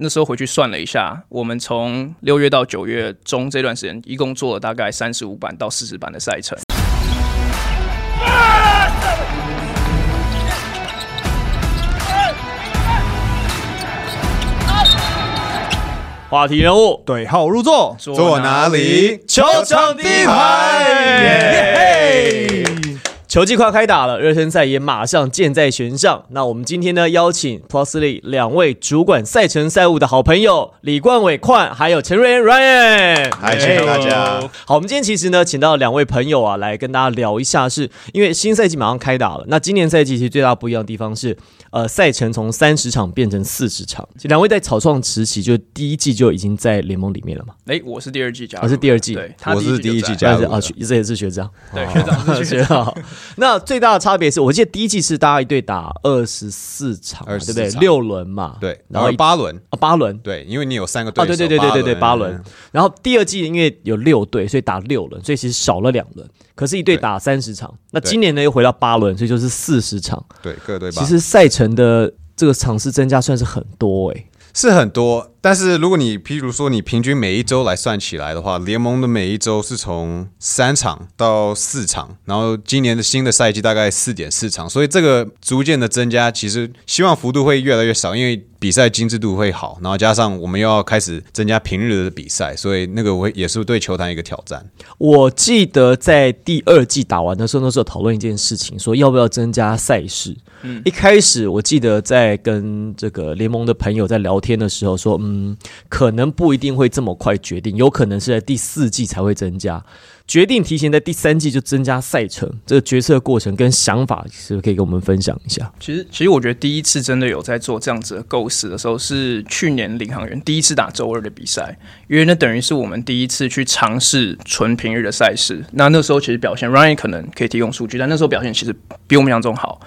那时候回去算了一下，我们从六月到九月中这段时间，一共做了大概三十五版到四十版的赛程。话题人物对号入座，坐哪里？球场第一排。球季快开打了，热身赛也马上箭在弦上。那我们今天呢，邀请 Plusly 两位主管赛程赛务的好朋友李冠伟、冠，还有陈瑞恩 Ryan。嗨，谢谢大家。好，我们今天其实呢，请到两位朋友啊，来跟大家聊一下，是因为新赛季马上开打了。那今年赛季其实最大不一样的地方是，呃，赛程从三十场变成四十场。两位在草创时期，就第一季就已经在联盟里面了嘛？哎，我是第二季加入，我是第二季，对，我是第一季加入啊，这也是学长，对，学长是 学长。那最大的差别是我记得第一季是大家一队打二十四场，对不对？六轮嘛，对，然后八轮啊，八轮，对，因为你有三个队，对对对对对对，八轮。然后第二季因为有六队，所以打六轮，所以其实少了两轮。可是，一队打三十场，那今年呢又回到八轮，所以就是四十场。对，各队。其实赛程的这个场次增加算是很多哎。是很多，但是如果你譬如说你平均每一周来算起来的话，联盟的每一周是从三场到四场，然后今年的新的赛季大概四点四场，所以这个逐渐的增加，其实希望幅度会越来越少，因为比赛精致度会好，然后加上我们又要开始增加平日的比赛，所以那个我也是对球坛一个挑战。我记得在第二季打完的时候，那时候讨论一件事情，说要不要增加赛事。嗯，一开始我记得在跟这个联盟的朋友在聊天的时候说，嗯，嗯可能不一定会这么快决定，有可能是在第四季才会增加。决定提前在第三季就增加赛程，这个决策过程跟想法，是不是可以跟我们分享一下？其实，其实我觉得第一次真的有在做这样子的构思的时候，是去年领航员第一次打周二的比赛，因为那等于是我们第一次去尝试纯平日的赛事。那那时候其实表现，Ryan 可能可以提供数据，但那时候表现其实比我们想中好。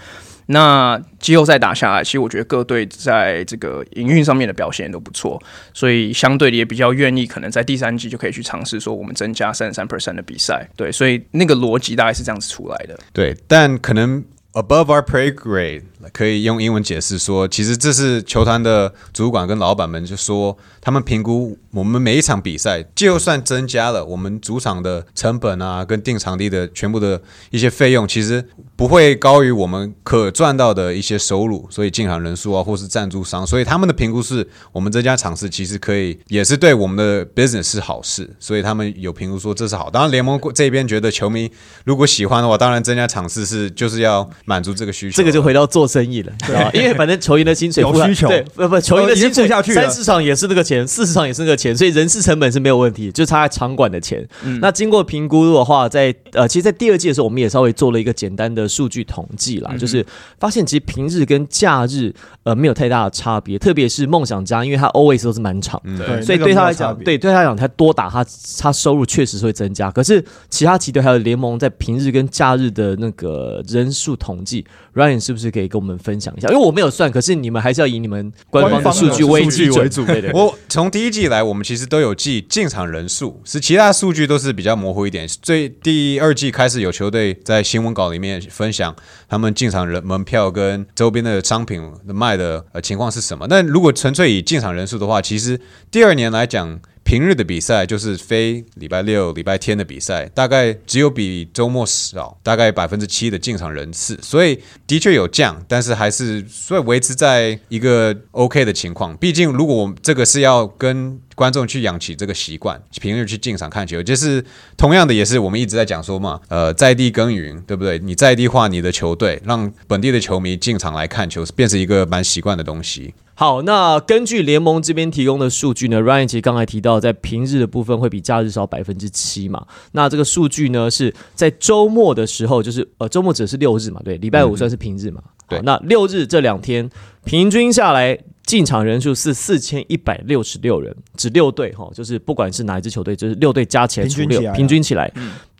那季后赛打下来，其实我觉得各队在这个营运上面的表现都不错，所以相对的也比较愿意，可能在第三季就可以去尝试说我们增加三十三 percent 的比赛。对，所以那个逻辑大概是这样子出来的。对，但可能 above our pay grade 可以用英文解释说，其实这是球团的主管跟老板们就说。他们评估我们每一场比赛，就算增加了我们主场的成本啊，跟定场地的全部的一些费用，其实不会高于我们可赚到的一些收入。所以进场人数啊，或是赞助商，所以他们的评估是我们增加场次其实可以，也是对我们的 business 是好事。所以他们有评估说这是好。当然联盟这边觉得球迷如果喜欢的话，当然增加场次是就是要满足这个需求。这个就回到做生意了，对吧？因为反正球员的薪水有需求，对不不，球员的薪水下去，三十场也是那个。钱四十场也是那个钱，所以人事成本是没有问题，就差在场馆的钱。那经过评估的话，在呃，其实，在第二季的时候，我们也稍微做了一个简单的数据统计啦，就是发现其实平日跟假日呃没有太大的差别，特别是梦想家，因为他 always 都是满场，对，所以对他来讲，对对他来讲，他多打他他收入确实是会增加。可是其他球队还有联盟在平日跟假日的那个人数统计，Ryan 是不是可以跟我们分享一下？因为我没有算，可是你们还是要以你们官方的数据为主，对对。我从第一季以来，我们其实都有记进场人数，是其他数据都是比较模糊一点。最第二季开始有球队在新闻稿里面分享他们进场人门票跟周边的商品卖的呃情况是什么。那如果纯粹以进场人数的话，其实第二年来讲。平日的比赛就是非礼拜六、礼拜天的比赛，大概只有比周末少，大概百分之七的进场人次，所以的确有降，但是还是所以维持在一个 OK 的情况。毕竟，如果我这个是要跟观众去养起这个习惯，平日去进场看球，就是同样的，也是我们一直在讲说嘛，呃，在地耕耘，对不对？你在地化你的球队，让本地的球迷进场来看球，变成一个蛮习惯的东西。好，那根据联盟这边提供的数据呢，Ryan 其实刚才提到，在平日的部分会比假日少百分之七嘛。那这个数据呢，是在周末的时候，就是呃周末只是六日嘛，对，礼拜五算是平日嘛。对，那六日这两天平均下来进场人数是四千一百六十六人，只六队哈，就是不管是哪一支球队，就是六队加起来除六，平均起来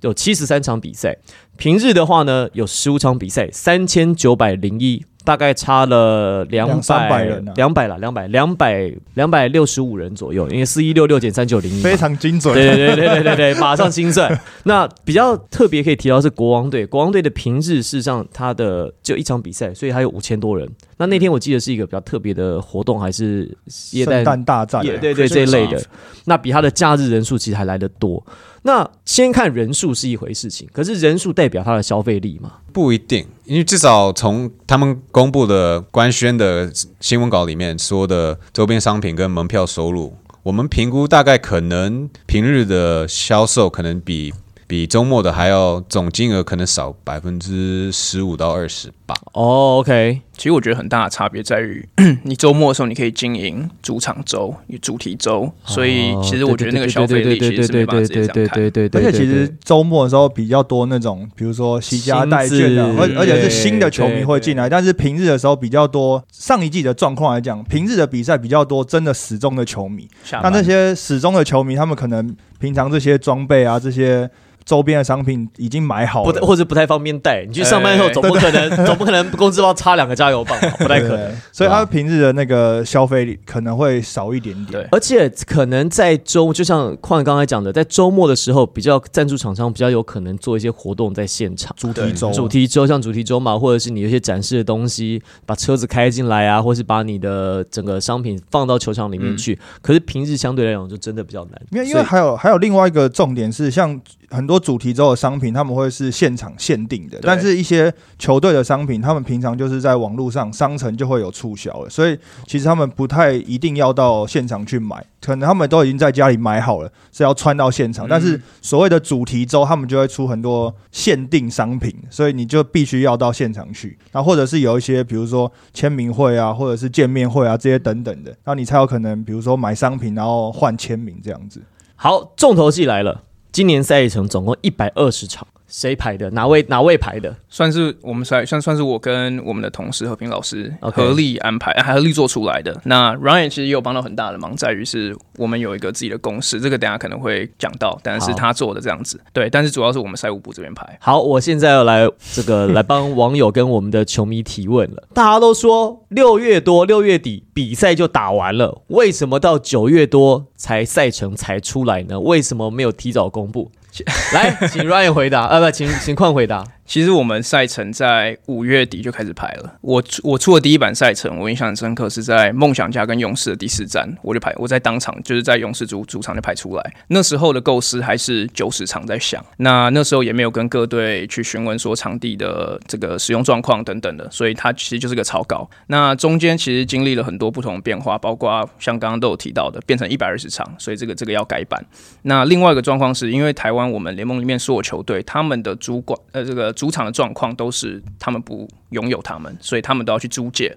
有七十三场比赛。平日的话呢，有十五场比赛，三千九百零一。大概差了两百百人啊两百了，两百两百两百六十五人左右，因为四一六六减三九零一，非常精准。对对对对对对，马上精算。那比较特别可以提到是国王队，国王队的平日事实上他的只有一场比赛，所以他有五千多人。那那天我记得是一个比较特别的活动，还是耶圣诞诞大战，也对对这一类的，那比他的假日人数其实还来得多。那先看人数是一回事情，可是人数代表它的消费力吗？不一定，因为至少从他们公布的官宣的新闻稿里面说的周边商品跟门票收入，我们评估大概可能平日的销售可能比比周末的还要总金额可能少百分之十五到二十吧。哦，OK，其实我觉得很大的差别在于，你周末的时候你可以经营主场周、主题周，所以其实我觉得那个消费力其实是没办法直接这样看。对对对，而且其实周末的时候比较多那种，比如说惜家带券的，而而且是新的球迷会进来。但是平日的时候比较多，上一季的状况来讲，平日的比赛比较多，真的始终的球迷。那那些始终的球迷，他们可能平常这些装备啊，这些。周边的商品已经买好了，或者不太方便带。你去上班的时候，总不可能，总不可能工资包插两个加油棒，不太可能。所以，他平日的那个消费可能会少一点点。对，而且可能在周，就像矿刚才讲的，在周末的时候，比较赞助厂商比较有可能做一些活动在现场，主题周、主题周，像主题周嘛，或者是你有些展示的东西，把车子开进来啊，或是把你的整个商品放到球场里面去。可是平日相对来讲，就真的比较难。因为，因为还有还有另外一个重点是，像很多主题周的商品，他们会是现场限定的，但是一些球队的商品，他们平常就是在网络上商城就会有促销了，所以其实他们不太一定要到现场去买，可能他们都已经在家里买好了，是要穿到现场。但是所谓的主题周，他们就会出很多限定商品，所以你就必须要到现场去，那或者是有一些比如说签名会啊，或者是见面会啊这些等等的，那你才有可能，比如说买商品然后换签名这样子。好，重头戏来了。今年赛程总共一百二十场，谁排的？哪位哪位排的？算是我们算算算是我跟我们的同事和平老师合力安排，还合力做出来的。那 Ryan 其实也有帮到很大的忙，在于是我们有一个自己的公式，这个等下可能会讲到，但是他做的这样子。对，但是主要是我们赛务部这边排。好，我现在要来这个来帮网友跟我们的球迷提问了。大家都说六月多六月底比赛就打完了，为什么到九月多才赛程才出来呢？为什么没有提早公布？来，请 Ryan 回答，呃不，请请矿回答。其实我们赛程在五月底就开始排了。我我出的第一版赛程，我印象很深刻，是在梦想家跟勇士的第四站，我就排我在当场就是在勇士主主场就排出来。那时候的构思还是九十场在想，那那时候也没有跟各队去询问说场地的这个使用状况等等的，所以它其实就是个草稿。那中间其实经历了很多不同的变化，包括像刚刚都有提到的，变成一百二十场，所以这个这个要改版。那另外一个状况是因为台湾我们联盟里面所有球队他们的主管呃这个主场的状况都是他们不拥有他们，所以他们都要去租借。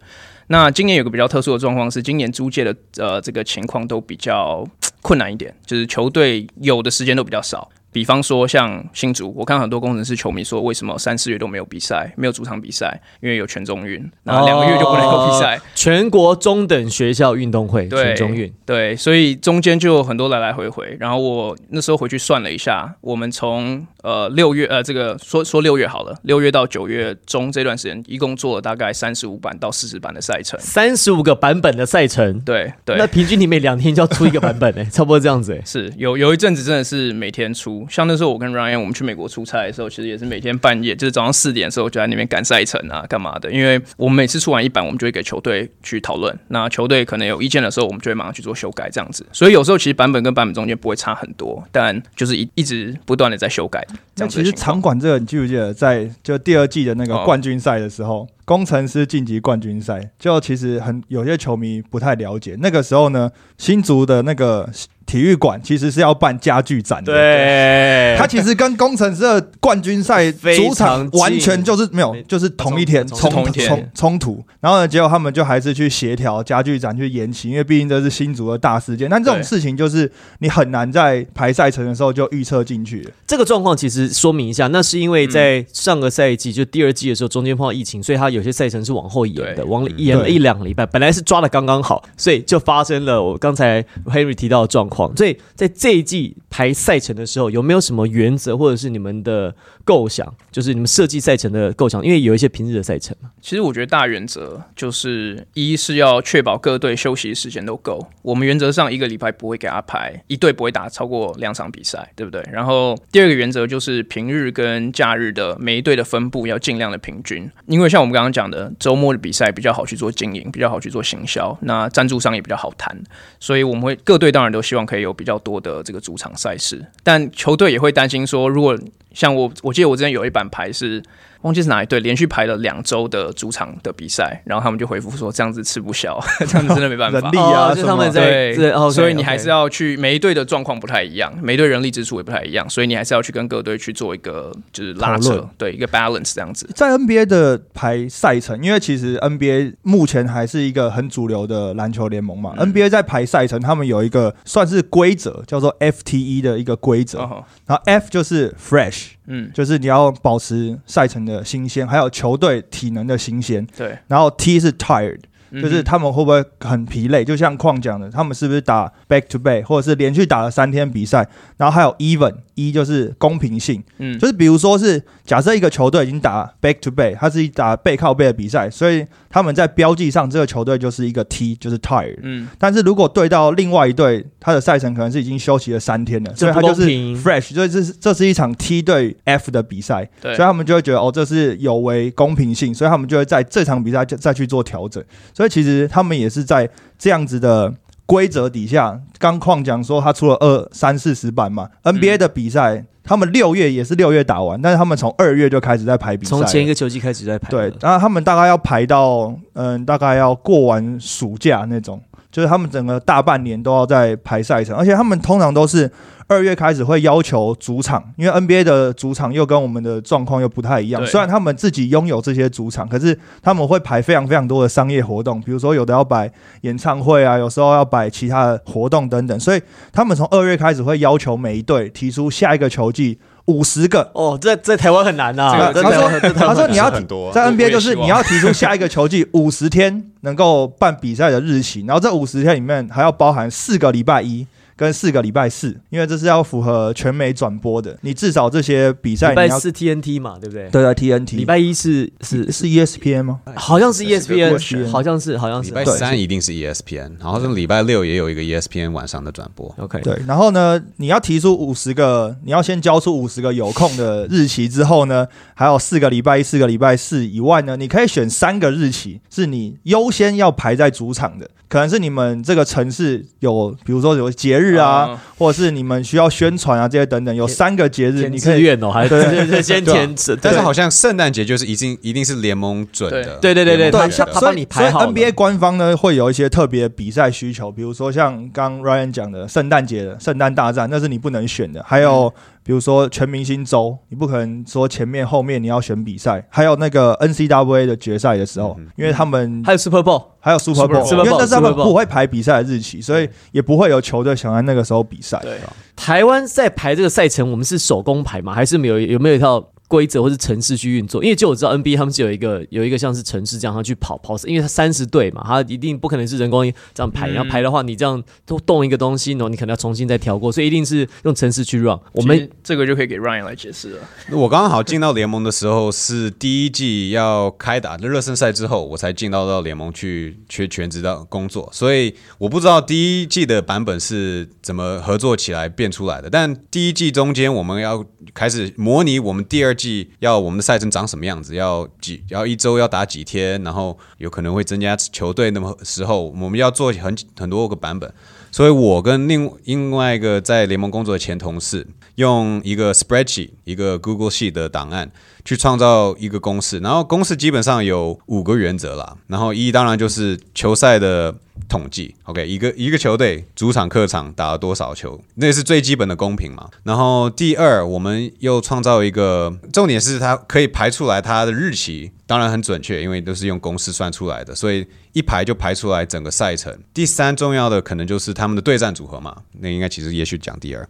那今年有个比较特殊的状况是，今年租借的呃这个情况都比较困难一点，就是球队有的时间都比较少。比方说像新竹，我看很多工程师球迷说，为什么三四月都没有比赛，没有主场比赛？因为有全中运，然后两个月就不能够比赛。全国中等学校运动会，全中运，对，所以中间就有很多来来回回。然后我那时候回去算了一下，我们从呃六月呃这个说说六月好了，六月到九月中这段时间，一共做了大概三十五版到四十版的赛程，三十五个版本的赛程，对对，那平均你每两天就要出一个版本哎，差不多这样子哎，是有有一阵子真的是每天出。像那时候我跟 Ryan 我们去美国出差的时候，其实也是每天半夜，就是早上四点的时候就在那边赶赛程啊，干嘛的？因为我们每次出完一版，我们就会给球队去讨论。那球队可能有意见的时候，我们就会马上去做修改，这样子。所以有时候其实版本跟版本中间不会差很多，但就是一一直不断的在修改。那其实场馆这个，你记不记得在就第二季的那个冠军赛的时候，工程师晋级冠军赛，就其实很有些球迷不太了解。那个时候呢，新竹的那个。体育馆其实是要办家具展的，对，它其实跟工程师的冠军赛主场完全就是没有，就是同一天冲冲冲突。然后呢，结果他们就还是去协调家具展去延期，因为毕竟这是新竹的大事件。但这种事情就是你很难在排赛程的时候就预测进去。这个状况其实说明一下，那是因为在上个赛季就第二季的时候，中间碰到疫情，所以它有些赛程是往后延的，往延了一两个礼拜。本来是抓的刚刚好，所以就发生了我刚才 Henry 提到的状况。况。所以在这一季排赛程的时候，有没有什么原则，或者是你们的构想，就是你们设计赛程的构想？因为有一些平日的赛程嘛。其实我觉得大原则就是一是要确保各队休息时间都够。我们原则上一个礼拜不会给他排一队不会打超过两场比赛，对不对？然后第二个原则就是平日跟假日的每一队的分布要尽量的平均，因为像我们刚刚讲的，周末的比赛比较好去做经营，比较好去做行销，那赞助商也比较好谈，所以我们会各队当然都希望可以有比较多的这个主场赛事，但球队也会担心说，如果像我，我记得我之前有一版牌是。忘记是哪一队连续排了两周的主场的比赛，然后他们就回复说这样子吃不消，这样子真的没办法。人力啊，就他们在对，所以你还是要去每一队的状况不太一样，每队人力支出也不太一样，所以你还是要去跟各队去做一个就是拉扯，对一个 balance 这样子。在 NBA 的排赛程，因为其实 NBA 目前还是一个很主流的篮球联盟嘛，NBA 在排赛程，他们有一个算是规则，叫做 FTE 的一个规则，然后 F 就是 fresh。嗯，就是你要保持赛程的新鲜，还有球队体能的新鲜。对，然后 T 是 tired，就是他们会不会很疲累？就像矿讲的，他们是不是打 back to back，或者是连续打了三天比赛？然后还有 even。一就是公平性，嗯，就是比如说是假设一个球队已经打 back to back，它是一打背靠背的比赛，所以他们在标记上这个球队就是一个 T，就是 tired，嗯，但是如果对到另外一队，他的赛程可能是已经休息了三天了，所以他就是 fresh，所以这是这是一场 T 对 F 的比赛，所以他们就会觉得哦，这是有违公平性，所以他们就会在这场比赛就再去做调整，所以其实他们也是在这样子的。规则底下，刚矿讲说他出了二三四十版嘛，NBA 的比赛，他们六月也是六月打完，但是他们从二月就开始在排比赛，从前一个球季开始在排。对，然后他们大概要排到，嗯，大概要过完暑假那种，就是他们整个大半年都要在排赛程，而且他们通常都是。二月开始会要求主场，因为 NBA 的主场又跟我们的状况又不太一样。虽然他们自己拥有这些主场，可是他们会排非常非常多的商业活动，比如说有的要摆演唱会啊，有时候要摆其他的活动等等。所以他们从二月开始会要求每一队提出下一个球季五十个。哦，在在台湾很难呐。他说他说你要在 NBA 就是你要提出下一个球季 五十天能够办比赛的日期，然后这五十天里面还要包含四个礼拜一。跟四个礼拜四，因为这是要符合全美转播的。你至少这些比赛，礼拜四 TNT 嘛，对不对？对对，TNT。礼拜一是是是 ESPN 吗？好像是 ESPN，好像是好像是。礼拜三一定是 ESPN，然后是礼拜六也有一个 ESPN 晚上的转播。OK，对。然后呢，你要提出五十个，你要先交出五十个有空的日期之后呢，还有四个礼拜一、四个礼拜四以外呢，你可以选三个日期是你优先要排在主场的。可能是你们这个城市有，比如说有节日啊，或者是你们需要宣传啊这些等等，有三个节日，你可以哦，还是 先填。但是好像圣诞节就是已经一定是联盟准的，对对对对，他他帮你排好。NBA 官方呢会有一些特别比赛需求，比如说像刚 Ryan 讲的圣诞节的圣诞大战，那是你不能选的，还有。比如说全明星周，你不可能说前面后面你要选比赛，还有那个 N C W A 的决赛的时候，因为他们还有 Super Bowl，还有 Super Bowl，因为那是他们不会排比赛的日期，所以也不会有球队想在那个时候比赛。对，台湾在排这个赛程，我们是手工排吗？还是没有有没有一套？规则或是城市去运作，因为就我知道 NBA 他们是有一个有一个像是城市这样，他去跑跑，因为他三十队嘛，他一定不可能是人工这样排，然后排的话，你这样都动一个东西，然后你可能要重新再调过，所以一定是用城市去 run。我们这个就可以给 Ryan 来解释了。我刚刚好进到联盟的时候是第一季要开打的热身赛之后，我才进到到联盟去去全职的工作，所以我不知道第一季的版本是怎么合作起来变出来的。但第一季中间我们要开始模拟我们第二季要我们的赛程长什么样子，要几要一周要打几天，然后有可能会增加球队那么时候，我们要做很很多个版本。所以我跟另另外一个在联盟工作的前同事，用一个 spreadsheet 一个 Google Sheet 的档案去创造一个公式，然后公式基本上有五个原则啦。然后一当然就是球赛的统计，OK，一个一个球队主场客场打了多少球，那是最基本的公平嘛。然后第二，我们又创造一个重点是它可以排出来它的日期，当然很准确，因为都是用公式算出来的，所以。一排就排出来整个赛程。第三重要的可能就是他们的对战组合嘛，那应该其实也许讲第二。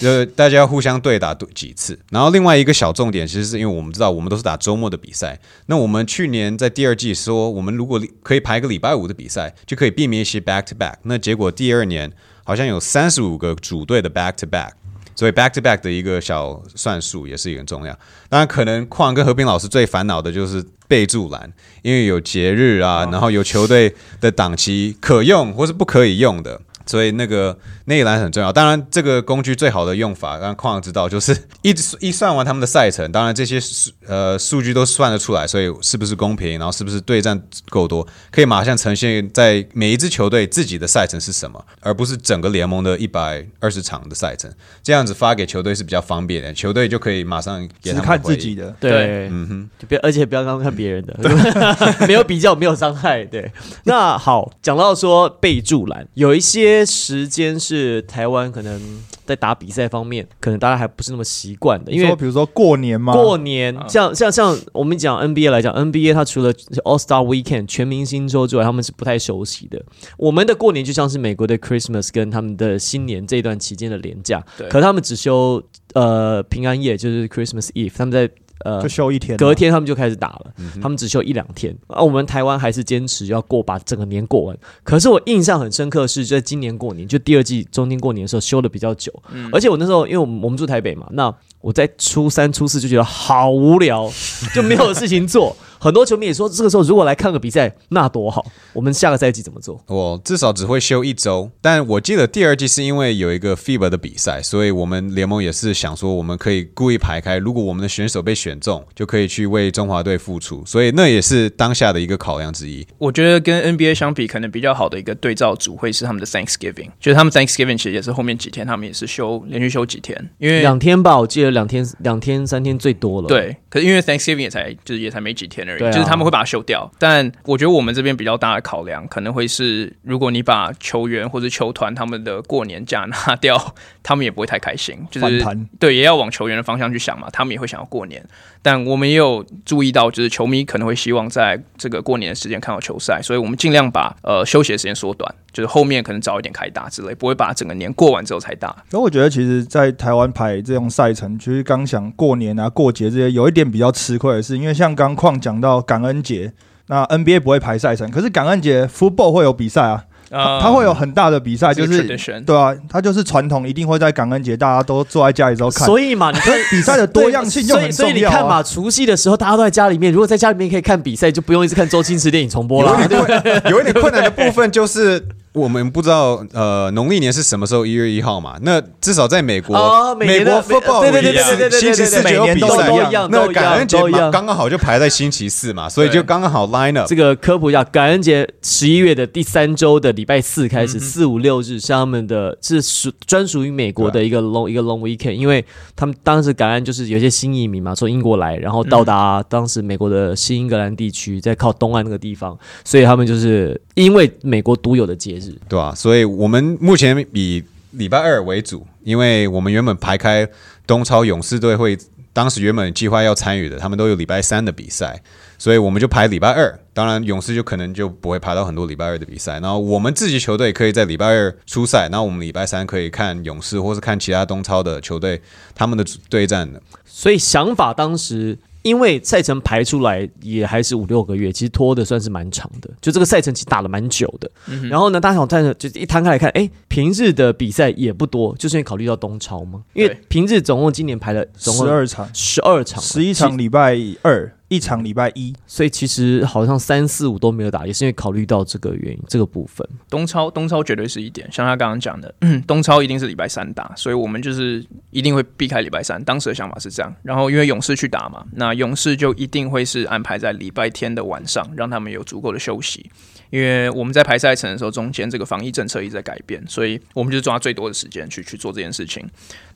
呃，大家互相对打对几次。然后另外一个小重点，其实是因为我们知道我们都是打周末的比赛，那我们去年在第二季说，我们如果可以排个礼拜五的比赛，就可以避免一些 back to back。那结果第二年好像有三十五个组队的 back to back。所以 back to back 的一个小算术也是一个重要。当然，可能矿跟和平老师最烦恼的就是备注栏，因为有节日啊，然后有球队的档期可用或是不可以用的。所以那个那一栏很重要。当然，这个工具最好的用法，让矿知道，就是 一一算完他们的赛程，当然这些数呃数据都算得出来，所以是不是公平，然后是不是对战够多，可以马上呈现在每一支球队自己的赛程是什么，而不是整个联盟的一百二十场的赛程。这样子发给球队是比较方便的，球队就可以马上给他们看自己的。对，嗯哼，就别而且不要刚看别人的，没有比较，没有伤害。对，那好，讲到说备注栏，有一些。些时间是台湾可能在打比赛方面，可能大家还不是那么习惯的，因为比如说过年嘛，过年像像像我们讲 NBA 来讲，NBA 它除了 All Star Weekend 全明星周之外，他们是不太熟悉的。我们的过年就像是美国的 Christmas 跟他们的新年这段期间的年假，可他们只休呃平安夜，就是 Christmas Eve，他们在。呃，就休一天，隔天他们就开始打了。他们只休一两天，啊我们台湾还是坚持要过把整个年过完。可是我印象很深刻是在今年过年，就第二季中间过年的时候休的比较久。而且我那时候因为我们我们住台北嘛，那我在初三初四就觉得好无聊，就没有事情做。很多球迷也说，这个时候如果来看个比赛，那多好。我们下个赛季怎么做？我至少只会休一周，但我记得第二季是因为有一个 FIBA 的比赛，所以我们联盟也是想说，我们可以故意排开，如果我们的选手被选中，就可以去为中华队付出。所以那也是当下的一个考量之一。我觉得跟 NBA 相比，可能比较好的一个对照组会是他们的 Thanksgiving，就是他们 Thanksgiving 其实也是后面几天，他们也是休连续休几天，因为两天吧，我记得两天、两天、三天最多了。对，可是因为 Thanksgiving 也才就是也才没几天而已，就是他们会把它修掉，但我觉得我们这边比较大的考量可能会是，如果你把球员或者球团他们的过年假拿掉，他们也不会太开心。就是对，也要往球员的方向去想嘛，他们也会想要过年。但我们也有注意到，就是球迷可能会希望在这个过年的时间看到球赛，所以我们尽量把呃休息的时间缩短，就是后面可能早一点开打之类，不会把整个年过完之后才打。所以我觉得，其实，在台湾排这种赛程，其实刚想过年啊、过节这些，有一点比较吃亏的是，因为像刚矿讲到感恩节。那 NBA 不会排赛程，可是感恩节 Football 会有比赛啊，它会有很大的比赛，就是对啊，它就是传统，一定会在感恩节大家都坐在家里之后看。所以嘛，你看比赛的多样性就很重要。所以你看嘛，除夕的时候大家都在家里面，如果在家里面可以看比赛，就不用一直看周星驰电影重播了。有一点困难的部分就是。我们不知道呃农历年是什么时候一月一号嘛？那至少在美国，美国 football 对对对对对对星期四就有比赛一样，那感恩节嘛刚刚好就排在星期四嘛，所以就刚刚好 line up。这个科普一下，感恩节十一月的第三周的礼拜四开始，四五六日是他们的，是属专属于美国的一个 long 一个 long weekend，因为他们当时感恩就是有些新移民嘛，从英国来，然后到达当时美国的新英格兰地区，在靠东岸那个地方，所以他们就是因为美国独有的节日。对吧？所以我们目前以礼拜二为主，因为我们原本排开东超勇士队会，当时原本计划要参与的，他们都有礼拜三的比赛，所以我们就排礼拜二。当然，勇士就可能就不会排到很多礼拜二的比赛。然后我们自己球队可以在礼拜二出赛，然后我们礼拜三可以看勇士，或是看其他东超的球队他们的对战的。所以想法当时。因为赛程排出来也还是五六个月，其实拖的算是蛮长的。就这个赛程其实打了蛮久的。然后呢，大家想看，就一摊开来看，哎，平日的比赛也不多，就是因为考虑到东超嘛。因为平日总共今年排了十二场，十二场，十一场礼拜二。一场礼拜一，所以其实好像三四五都没有打，也是因为考虑到这个原因，这个部分。东超，东超绝对是一点，像他刚刚讲的，东超一定是礼拜三打，所以我们就是一定会避开礼拜三。当时的想法是这样，然后因为勇士去打嘛，那勇士就一定会是安排在礼拜天的晚上，让他们有足够的休息。因为我们在排赛程的时候，中间这个防疫政策一直在改变，所以我们就抓最多的时间去去做这件事情。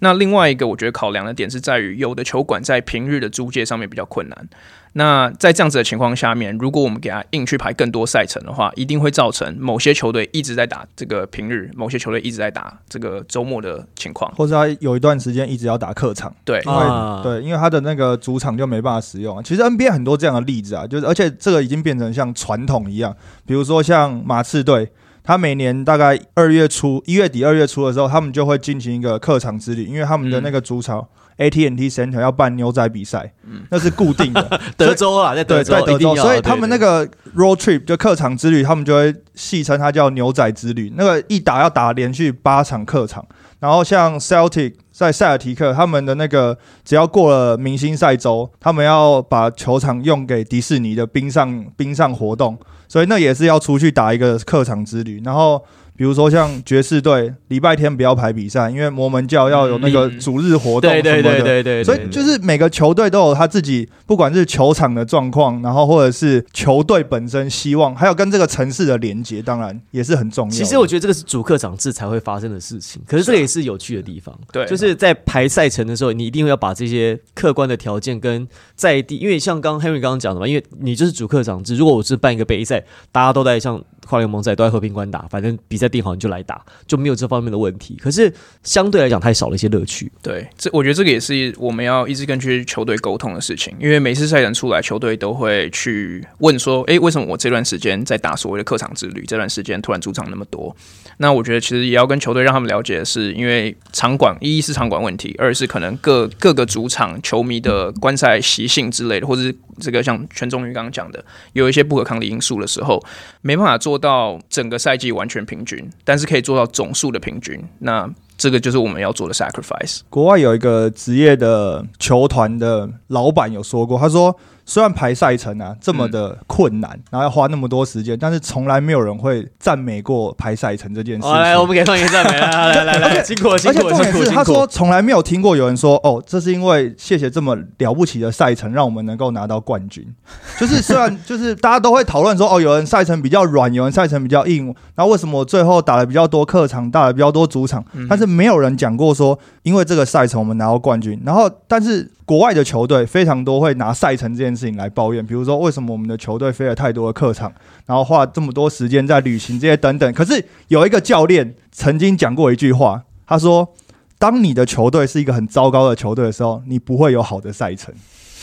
那另外一个我觉得考量的点是在于，有的球馆在平日的租借上面比较困难。那在这样子的情况下面，如果我们给他硬去排更多赛程的话，一定会造成某些球队一直在打这个平日，某些球队一直在打这个周末的情况，或者他有一段时间一直要打客场。对，因为对，因为他的那个主场就没办法使用。其实 NBA 很多这样的例子啊，就是而且这个已经变成像传统一样，比如说像马刺队。他每年大概二月初、一月底、二月初的时候，他们就会进行一个客场之旅，因为他们的那个主场 AT&T Center 要办牛仔比赛，那是固定的。德州啊，在德州，所以他们那个 road trip 就客场之旅，他们就会戏称它叫牛仔之旅。那个一打要打连续八场客场，然后像 Celtic 在塞尔提克，他们的那个只要过了明星赛周，他们要把球场用给迪士尼的冰上冰上活动，所以那也是要出去打一个客场之旅，然后。比如说像爵士队，礼拜天不要排比赛，因为摩门教要有那个嗯主日活动什对么的。对对对对，所以就是每个球队都有他自己，不管是球场的状况，然后或者是球队本身希望，还有跟这个城市的连接，当然也是很重要的。其实我觉得这个是主客场制才会发生的事情，可是这个也是有趣的地方。对就是在排赛程的时候，你一定要把这些客观的条件跟在地，因为像刚 Henry 刚刚讲的嘛，因为你就是主客场制。如果我是办一个杯赛，大家都在像跨联盟赛都在和平馆打，反正比赛定好你就来打，就没有这方面的问题。可是相对来讲，太少了一些乐趣。对，这我觉得这个也是我们要一直跟去球队沟通的事情，因为每次赛程出来，球队都会去问说，诶，为什么我这段时间在打所谓的客场之旅，这段时间突然主场那么多？那我觉得其实也要跟球队让他们了解的是，因为场馆一是场馆问题，二是可能各各个主场球迷的观赛习性之类的，或者是这个像全中宇刚刚讲的，有一些不可抗力因素的时候，没办法做到整个赛季完全平均，但是可以做到总数的平均。那这个就是我们要做的 sacrifice。国外有一个职业的球团的老板有说过，他说虽然排赛程啊这么的困难，然后要花那么多时间，但是从来没有人会赞美过排赛程这件事情。好，来，我们给放一个赞美，来来来来，辛苦了，辛苦了，辛苦了，重点是，辛苦了。他说从来没有听过有人说，哦，这是因为谢谢这么了不起的赛程，让我们能够拿到冠军。就是虽然 就是大家都会讨论说，哦，有人赛程比较软，有人赛程比较硬，然后为什么我最后打了比较多客场，打了比较多主场，但是没有人讲过说，因为这个赛程我们拿到冠军。然后，但是国外的球队非常多会拿赛程这件事情来抱怨，比如说为什么我们的球队飞了太多的客场，然后花这么多时间在旅行这些等等。可是有一个教练曾经讲过一句话，他说。当你的球队是一个很糟糕的球队的时候，你不会有好的赛程。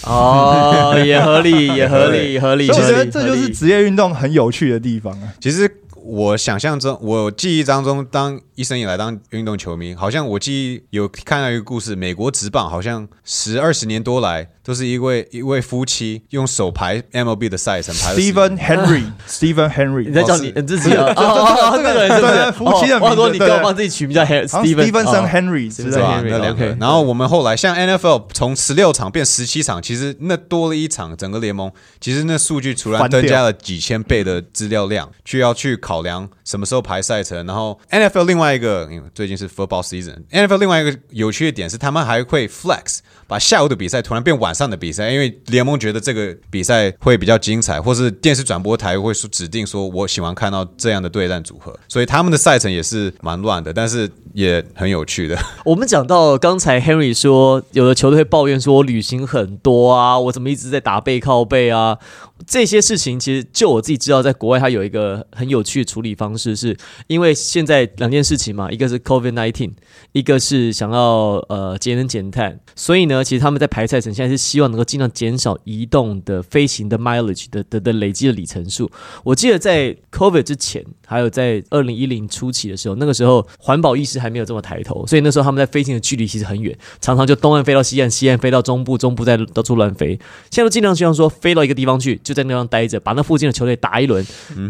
哦，也合理，也合理，合理。所以我觉得这就是职业运动很有趣的地方啊。其实我想象中，我记忆当中，当一生以来当运动球迷，好像我记忆有看到一个故事，美国职棒好像十二十年多来都是一位一位夫妻用手排 MLB 的赛程排了 Stephen Henry，Stephen Henry，你在叫你你自己啊？哦哦哦，这个人是不是？对夫妻的名我帮自己取名叫 Hen- 好像 Steven Stevenson 哦。Henry 是吧？的。Henry，那两个然后我们后来像 NFL 从十六场变十七场，其实那多了一场，整个联盟其实那数据突然增加了几千倍的资料量，去要去考考量什么时候排赛程。然后 NFL 另外一个，最近是 Football Season，NFL 另外一个有趣的点是，他们还会 flex 把下午的比赛突然变晚上的比赛，因为联盟觉得这个比赛会比较精彩，或是电视转播台会说指定说我喜欢看到这样的对战组合，所以他们的赛程也是蛮乱的，但是也很有趣的。我们讲到刚才 Henry 说，有的球队会抱怨说我旅行很多啊，我怎么一直在打背靠背啊？这些事情其实就我自己知道，在国外它有一个很有趣的处理方式，是因为现在两件事情嘛，一个是 COVID nineteen，一个是想要呃节能减碳，所以呢，其实他们在排赛程现在是希望能够尽量减少移动的飞行的 mileage 的的的累积的里程数。我记得在 COVID 之前，还有在二零一零初期的时候，那个时候环保意识还没有这么抬头，所以那时候他们在飞行的距离其实很远，常常就东岸飞到西岸，西岸飞到中部，中部再到处乱飞。现在都尽量希望说飞到一个地方去，就在那地方待着，把那附近的球队打一轮，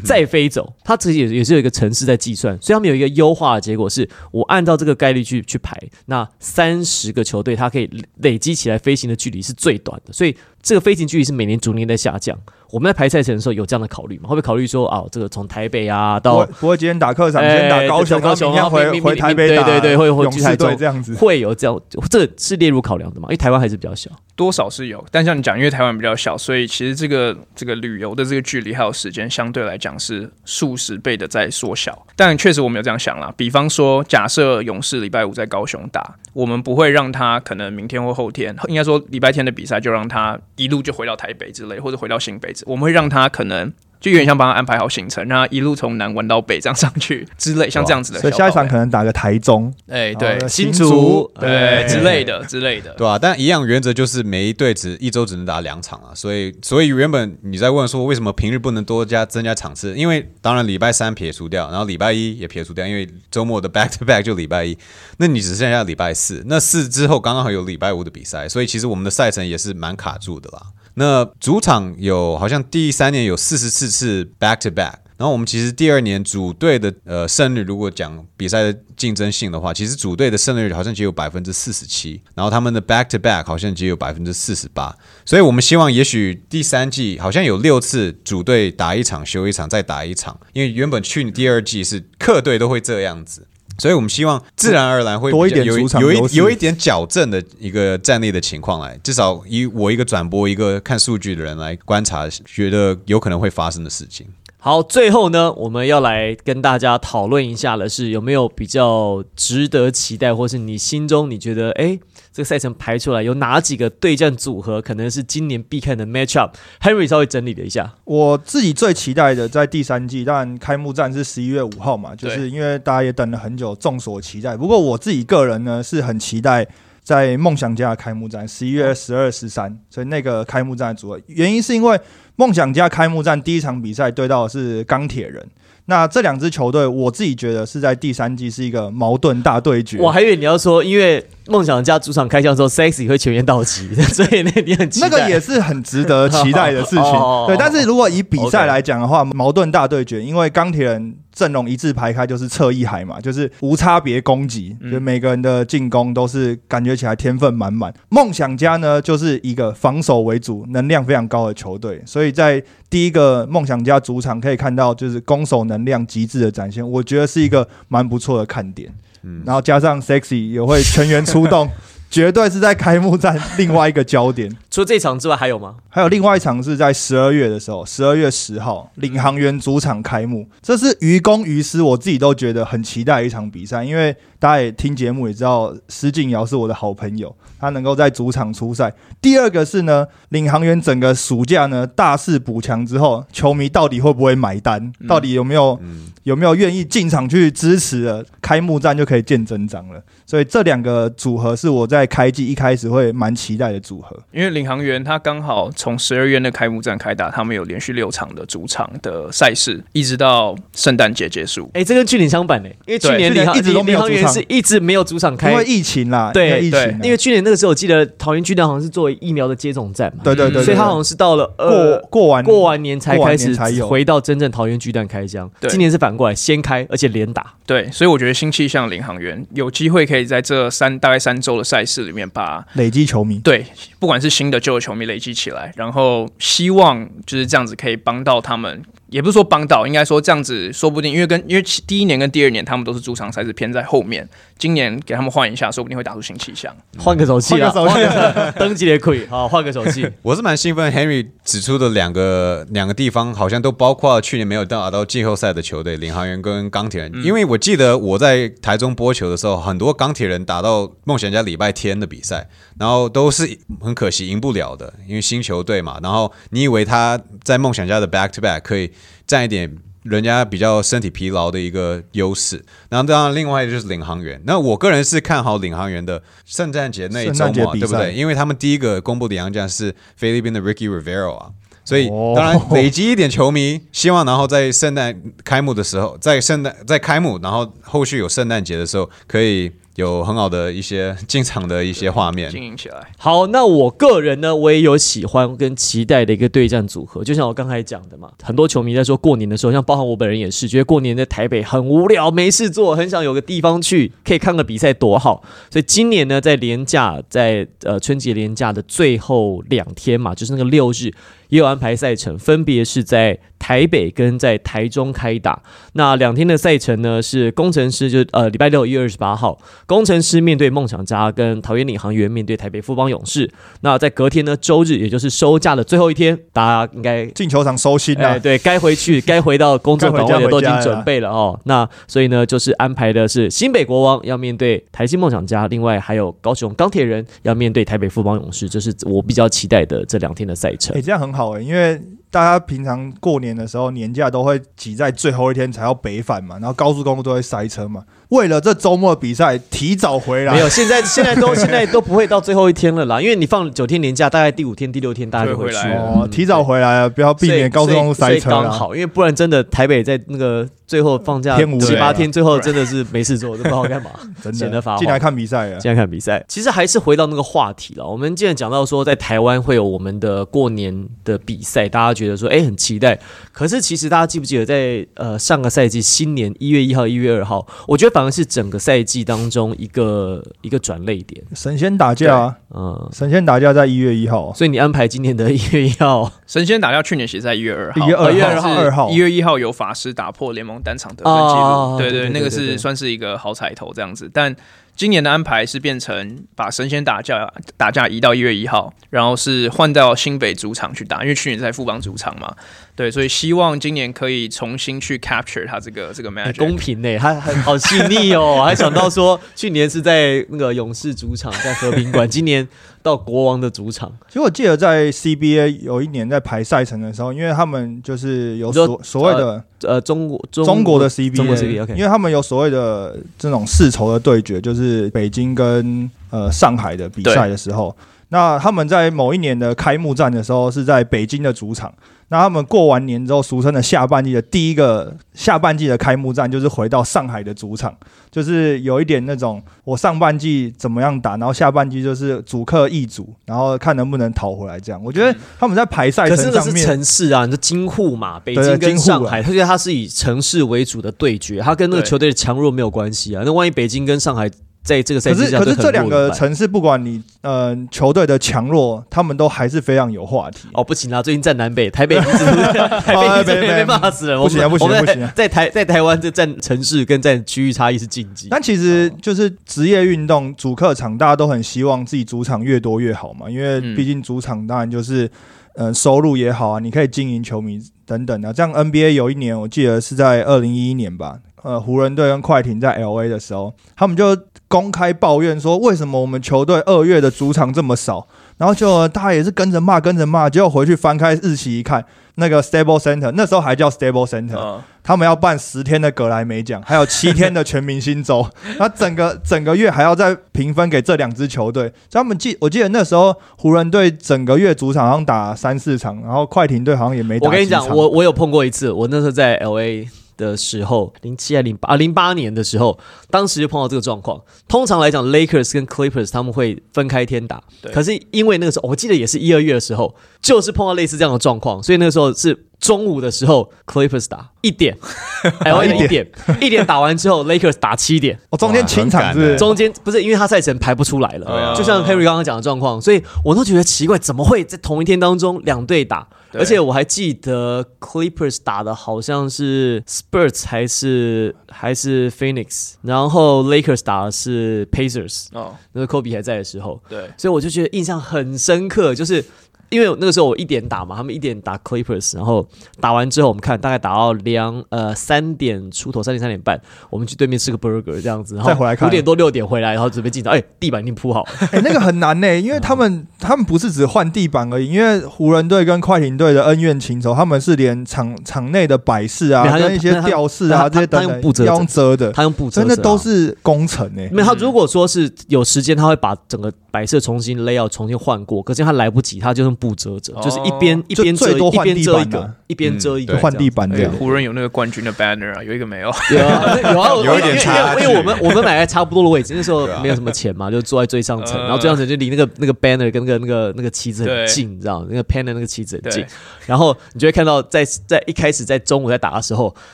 再飞走。它自己也也是有一个城市在计算，所以他们有一个优化的结果是，我按照这个概率去去排，那三十个球队它可以累积起来飞行的距离是最短的，所以这个飞行距离是每年逐年在下降。我们在排赛程的时候有这样的考虑吗？会不会考虑说，哦，这个从台北啊到不会，今天打客场，今天打高雄，哎高雄然后明天回回台北打，对对对会会去台中这样子。会有这样，这个是列入考量的嘛？因为台湾还是比较小。多少是有，但像你讲，因为台湾比较小，所以其实这个这个旅游的这个距离还有时间，相对来讲是数十倍的在缩小。但确实我们有这样想啦，比方说，假设勇士礼拜五在高雄打，我们不会让他可能明天或后天，应该说礼拜天的比赛就让他一路就回到台北之类，或者回到新北，我们会让他可能就有点像帮他安排好行程，让他一路从南玩到北这样上去之类，像这样子的。所以下一场可能打个台中，哎，对，新竹，对之类的之类的，对啊，但一样原则就是每一队只一周只能打两场啊，所以所以原本你在问说为什么平日不能多加增加场次？因为当然礼拜三撇除掉，然后礼拜一也撇除掉，因为周末的 back to back 就礼拜一，那你只剩下礼拜四，那四之后刚刚好有礼拜五的比赛，所以其实我们的赛程也是蛮卡住的啦。那主场有好像第三年有四十四次 back to back，然后我们其实第二年主队的呃胜率，如果讲比赛的竞争性的话，其实主队的胜率好像只有百分之四十七，然后他们的 back to back 好像只有百分之四十八，所以我们希望也许第三季好像有六次主队打一场休一场再打一场，因为原本去年第二季是客队都会这样子。所以我们希望自然而然会多一点有主场有一有一点矫正的一个战力的情况来，至少以我一个转播、一个看数据的人来观察，觉得有可能会发生的事情。好，最后呢，我们要来跟大家讨论一下的是，有没有比较值得期待，或是你心中你觉得，哎，这个赛程排出来有哪几个对战组合可能是今年必看的 match up？Henry 稍微整理了一下，我自己最期待的在第三季，当然开幕战是十一月五号嘛，就是因为大家也等了很久，众所期待。不过我自己个人呢，是很期待在梦想家的开幕战，十一月十二、十三，所以那个开幕战的组合，原因是因为。梦想家开幕战第一场比赛对到的是钢铁人，那这两支球队，我自己觉得是在第三季是一个矛盾大对决。我还以为你要说，因为梦想家主场开枪之后，Sexy 会全员到齐，所以那你很那个也是很值得期待的事情。对，但是如果以比赛来讲的话，矛盾大对决，因为钢铁人。阵容一字排开就是侧翼海嘛，就是无差别攻击，就每个人的进攻都是感觉起来天分满满。梦想家呢，就是一个防守为主、能量非常高的球队，所以在第一个梦想家主场可以看到就是攻守能量极致的展现，我觉得是一个蛮不错的看点。嗯，然后加上 Sexy 也会全员出动。绝对是在开幕战另外一个焦点。除了这场之外，还有吗？还有另外一场是在十二月的时候，十二月十号，领航员主场开幕。这是于公于私，我自己都觉得很期待一场比赛，因为大家也听节目也知道，施静瑶是我的好朋友，他能够在主场出赛。第二个是呢，领航员整个暑假呢大肆补强之后，球迷到底会不会买单？到底有没有有没有愿意进场去支持的？开幕战就可以见真章了。所以这两个组合是我在开季一开始会蛮期待的组合，因为领航员他刚好从十二月的开幕战开打，他们有连续六场的主场的赛事，一直到圣诞节结束。哎，这跟去年相反呢，因为去年领航一直都没有主场，是一直没有主场开，因为疫情啦。对，疫情。因为去年那个时候，我记得桃园巨蛋好像是作为疫苗的接种站嘛，对对对，所以他好像是到了过过完过完年才开始才回到真正桃园巨蛋开箱。今年是反过来先开，而且连打。对，所以我觉得新气象领航员有机会可以在这三。大概三周的赛事里面，把累积球迷对，不管是新的旧球迷累积起来，然后希望就是这样子可以帮到他们。也不是说帮到，应该说这样子，说不定因为跟因为第一年跟第二年他们都是主场赛事偏在后面，今年给他们换一下，说不定会打出新气象，换个手气啊，登记也可以，好换个手气。我是蛮兴奋，Henry 指出的两个两个地方，好像都包括去年没有打到季后赛的球队，领航员跟钢铁人。因为我记得我在台中播球的时候，很多钢铁人打到梦想家礼拜天的比赛，然后都是很可惜赢不了的，因为新球队嘛。然后你以为他在梦想家的 back to back 可以。占一点人家比较身体疲劳的一个优势，然后当然另外就是领航员。那我个人是看好领航员的圣诞节那一周嘛，对不对？因为他们第一个公布的洋将是菲律宾的 Ricky Rivera 啊，所以当然累积一点球迷，希望然后在圣诞开幕的时候，在圣诞在开幕，然后后续有圣诞节的时候可以。有很好的一些进场的一些画面，经营起来。好，那我个人呢，我也有喜欢跟期待的一个对战组合，就像我刚才讲的嘛，很多球迷在说过年的时候，像包含我本人也是，觉得过年在台北很无聊，没事做，很想有个地方去可以看个比赛多好。所以今年呢，在年假，在呃春节年假的最后两天嘛，就是那个六日。也有安排赛程，分别是在台北跟在台中开打。那两天的赛程呢，是工程师就呃礼拜六一月二十八号，工程师面对梦想家，跟桃园领航员面对台北富邦勇士。那在隔天呢，周日也就是收假的最后一天，大家应该进球场收心了。对，该回去 该回到工作岗位的都已经准备了哦。那所以呢，就是安排的是新北国王要面对台新梦想家，另外还有高雄钢铁人要面对台北富邦勇士，这是我比较期待的这两天的赛程。哎，这样很好哎，因为。大家平常过年的时候年假都会挤在最后一天才要北返嘛，然后高速公路都会塞车嘛。为了这周末比赛，提早回来。没有，现在现在都 现在都不会到最后一天了啦，因为你放九天年假，大概第五天、第六天大家就回去哦，提早回来了，不要避免高速公路塞车。刚好，因为不然真的台北在那个最后放假七八天，最后真的是没事做，都不知道干嘛，真的。发进来看比赛啊，进来看比赛。其实还是回到那个话题了，我们既然讲到说在台湾会有我们的过年的比赛，大家觉得说哎很期待。可是其实大家记不记得在呃上个赛季新年一月一号、一月二号，我觉得反而是整个赛。赛季当中一个一个转泪点，神仙打架，嗯，神仙打架在一月一号，所以你安排今年的一月一号，神仙打架去年写在一月二号，一月二号，二号，一月一号有法师打破联盟单场得分记录，对对，那个是算是一个好彩头这样子，但。今年的安排是变成把神仙打架打架移到一月一号，然后是换到新北主场去打，因为去年在富邦主场嘛，对，所以希望今年可以重新去 capture 他这个这个 match，公平呢，他很好细腻哦，还想到说去年是在那个勇士主场在和平馆，今年。到国王的主场。其实我记得在 CBA 有一年在排赛程的时候，因为他们就是有所所谓的呃中国中国的 CBA，中国 CBA，因为他们有所谓的这种世仇的对决，就是北京跟呃上海的比赛的时候，那他们在某一年的开幕战的时候是在北京的主场。那他们过完年之后，俗称的下半季的第一个下半季的开幕战，就是回到上海的主场，就是有一点那种我上半季怎么样打，然后下半季就是主客易主，然后看能不能讨回来。这样，我觉得他们在排赛程上面，城市啊，你说京沪嘛，北京跟上海，他觉得他是以城市为主的对决，他跟那个球队的强弱没有关系啊。那万一北京跟上海。在这个赛季可是可是这两个城市，不管你呃球队的强弱，他们都还是非常有话题。哦，不行啦！最近站南北，台北 台北被骂死了，不行啊不行不行！在台在台湾这占城市跟占区域差异是禁忌。但其实就是职业运动主客场，大家都很希望自己主场越多越好嘛，因为毕竟主场当然就是嗯收入也好啊，你可以经营球迷等等的。这样 NBA 有一年我记得是在二零一一年吧，呃湖人队跟快艇在 LA 的时候，他们就。公开抱怨说：“为什么我们球队二月的主场这么少？”然后就大家也是跟着骂，跟着骂。结果回去翻开日期一看，那个 Stable Center 那时候还叫 Stable Center，他们要办十天的格莱美奖，还有七天的全明星周。那整个整个月还要再平分给这两支球队。他们记我记得那时候湖人队整个月主场好像打三四场，然后快艇队好像也没打。我跟你讲，我我有碰过一次，我那时候在 LA。的时候，零七还零八零八年的时候，当时就碰到这个状况。通常来讲，Lakers 跟 Clippers 他们会分开天打，可是因为那个时候，我记得也是一二月的时候，就是碰到类似这样的状况，所以那个时候是中午的时候，Clippers 打一点，还有一点，一点打完之后，Lakers 打七点，哦，中间清场是中间不是因为他赛程排不出来了，就像 Harry 刚刚讲的状况，所以我都觉得奇怪，怎么会在同一天当中两队打？而且我还记得 Clippers 打的好像是 Spurs 还是还是 Phoenix，然后 Lakers 打的是 Pacers，哦，那个 Kobe 还在的时候，对，所以我就觉得印象很深刻，就是。因为那个时候我一点打嘛，他们一点打 Clippers，然后打完之后我们看大概打到两呃三点出头，三点三点半，我们去对面吃个 burger 这样子，再回来看。五点多六点回来，然后准备进场，哎，地板已经铺好，哎，那个很难呢，因为他们他们不是只换地板而已，因为湖人队跟快艇队的恩怨情仇，他们是连场场内的摆饰啊，跟一些吊饰啊这些等等要用遮的，他用布遮，真的都是工程呢。没有他如果说是有时间，他会把整个摆设重新 layout 重新换过，可是他来不及，他就用布遮遮，就是一边一边遮一边遮一个，一边遮一个换地板的。湖人有那个冠军的 banner 啊，有一个没有？有啊，有啊，有一点差。因为我们我们买在差不多的位置，那时候没有什么钱嘛，就坐在最上层，然后最上层就离那个那个 banner 跟那个那个那个旗子很近，你知道那个 panner 那个旗子很近。然后你就会看到，在在一开始在中午在打的时候，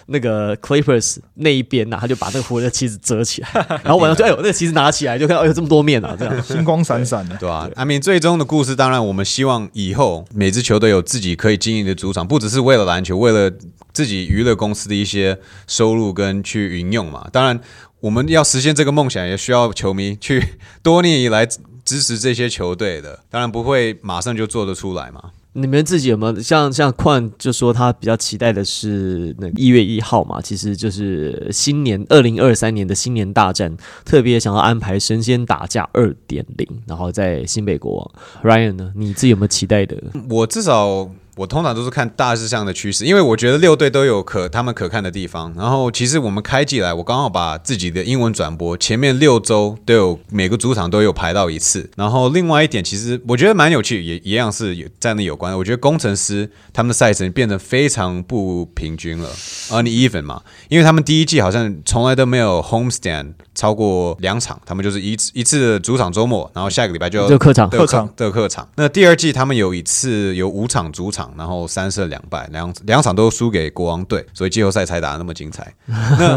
那个 Clippers 那一边呐，他就把那个湖人的旗子遮起来，然后晚上就哎呦那个旗子拿起来，就看到哎呦这么多面啊，这样。星光闪闪的，对。吧？阿明最终的故事，当然我们希望以后每支球队有自己可以经营的主场，不只是为了篮球，为了自己娱乐公司的一些收入跟去运用嘛。当然，我们要实现这个梦想，也需要球迷去多年以来支持这些球队的。当然不会马上就做得出来嘛。你们自己有没有像像矿就说他比较期待的是那一月一号嘛？其实就是新年二零二三年的新年大战，特别想要安排神仙打架二点零，然后在新北国王 Ryan 呢？你自己有没有期待的？我至少我通常都是看大致上的趋势，因为我觉得六队都有可他们可看的地方。然后其实我们开季来，我刚好把自己的英文转播前面六周都有每个主场都有排到一次。然后另外一点，其实我觉得蛮有趣，也一样是有在那有关的。我觉得工程师他们的赛程变得非常不平均了，uneven 嘛，因为他们第一季好像从来都没有 homestand 超过两场，他们就是一次一次的主场周末，然后下个礼拜就要就客场客场的客场。那第二季他们有一次有五场主场，然后三胜两败，两两场都输给国王队，所以季后赛才打得那么精彩。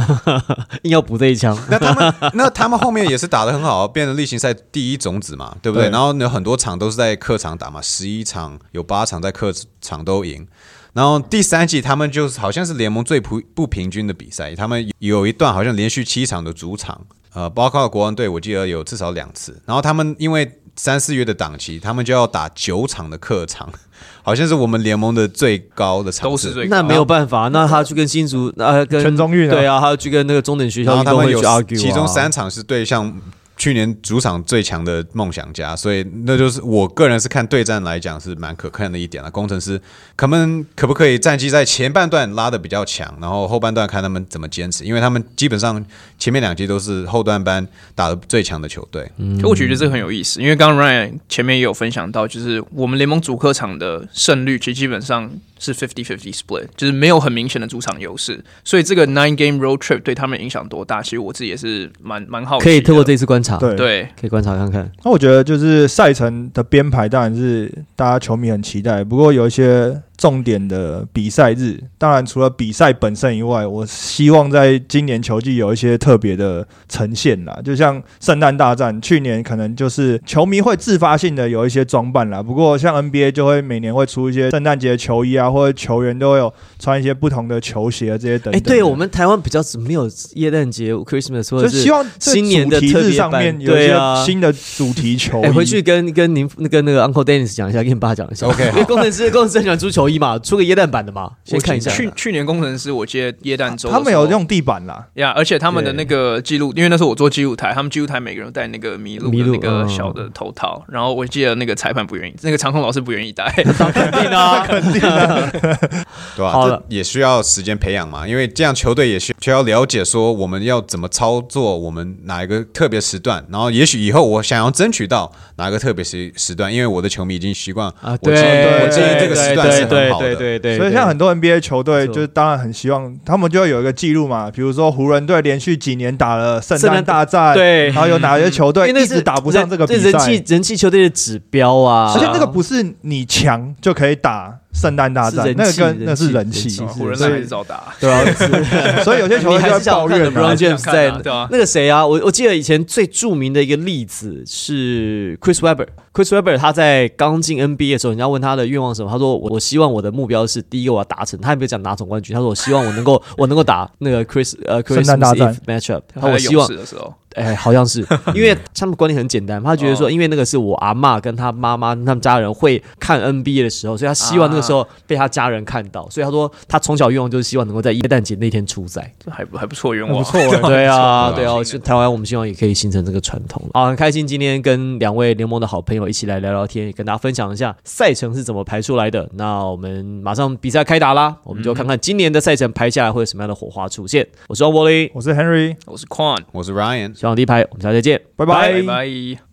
硬要补这一枪。那他们那他们后面也是打得很好，变成例行赛第一种子嘛，对不对？对然后有很多场都是在客场打嘛，十一场有八场在客场都赢。然后第三季他们就是好像是联盟最不不平均的比赛，他们有一段好像连续七场的主场，呃，包括国王队，我记得有至少两次。然后他们因为三四月的档期，他们就要打九场的客场，好像是我们联盟的最高的场次。都是最高那没有办法，那他去跟新竹，呃，跟全中运啊对啊，他要去跟那个中等学校运动会去后他们有其中三场是对像去年主场最强的梦想家，所以那就是我个人是看对战来讲是蛮可看的一点了。工程师他们可不可以战绩在前半段拉的比较强，然后后半段看他们怎么坚持，因为他们基本上前面两季都是后段班打的最强的球队。嗯我觉得这个很有意思，因为刚刚 Ryan 前面也有分享到，就是我们联盟主客场的胜率其实基本上是 fifty fifty split，就是没有很明显的主场优势，所以这个 nine game road trip 对他们影响多大，其实我自己也是蛮蛮好奇的。可以透过这次观察，对对可以观察看看。那我觉得就是赛程的编排当然是大家球迷很期待，不过有一些重点的比赛日，当然除了比赛本身以外，我希望在今年球季有一些特别的呈现啦，就像圣诞大战，去年可能就是球迷会自发性的有一些装扮啦，不过像 NBA 就会每年会出一些圣诞节球衣啊，或者球员都会有穿一些不同的球鞋这些等等。对我们台湾比较没有耶诞节 Christmas 或者就是希望这新年的特别版上面有一些新的主题球衣。哎，回去跟跟您跟那个 Uncle Dennis 讲一下，跟你爸讲一下。OK，因为 工程师工程师很喜欢足球衣嘛，出个椰蛋版的嘛，先看一下。去去年工程师，我记得耶诞周的时候他们有用地板啦，呀而且他们的那个记录，因为那时候我做记录台，他们记录台每个人都戴那个麋鹿的那个嗯。小的头套，然后我记得那个裁判不愿意，那个长控老师不愿意戴。肯定啊，对吧、好了。这也需要时间培养嘛，因为这样球队也需需要了解说我们要怎么操作，我们哪一个特别时段，然后也许以后我想要争取到哪个特别时时段，因为我的球迷已经习惯啊，我对，我对建议这个时段是对很好的。对对对，所以像很多 NBA 球队，就是当然很希望他们就会有一个记录嘛，比如说湖人队连续几年打了圣诞大战，对。然后有哪些球队一直打不上这个比人赛，气人气球队的指标啊，而且那个不是你强就可以打圣诞大战那个跟那是人人气所以队还是照打，对啊，所以有些球你队就会还是抱怨 LeBron 啊 James 在啊对啊。那个谁啊，我我记得以前最著名的一个例子是 Chris Webber。Chris Webber 他在刚进 NBA 的时候，人家问他的愿望是什么，他说我我希望我的目标是第一个我要达成，他也没有讲拿总冠军，他说我希望我能够 我能够打那个 Chris 呃 Chris 圣诞大战。matchup，他说我希望的时候，哎，好像是，因为他们观念很简单，他觉得说，因为那个是我阿嬷跟他妈妈他们家人会看 NBA 的时候，所以他希望那个时候被他家人看到，所以他说他从小愿望就是希望能够在耶诞节那天出赛。这 还不还不错愿望，不错欸对啊，对啊，就台湾，我们希望也可以形成这个传统。好，很开心今天跟两位联盟的好朋友一起来聊聊天，也跟大家分享一下赛程是怎么排出来的。那我们马上比赛开打啦，我们就看看今年的赛程排下来会有什么样的火花出现。我是王柏林，我是 Henry，我是 Quan，我是 Ryan。上第一排，我们下次再见，拜拜拜。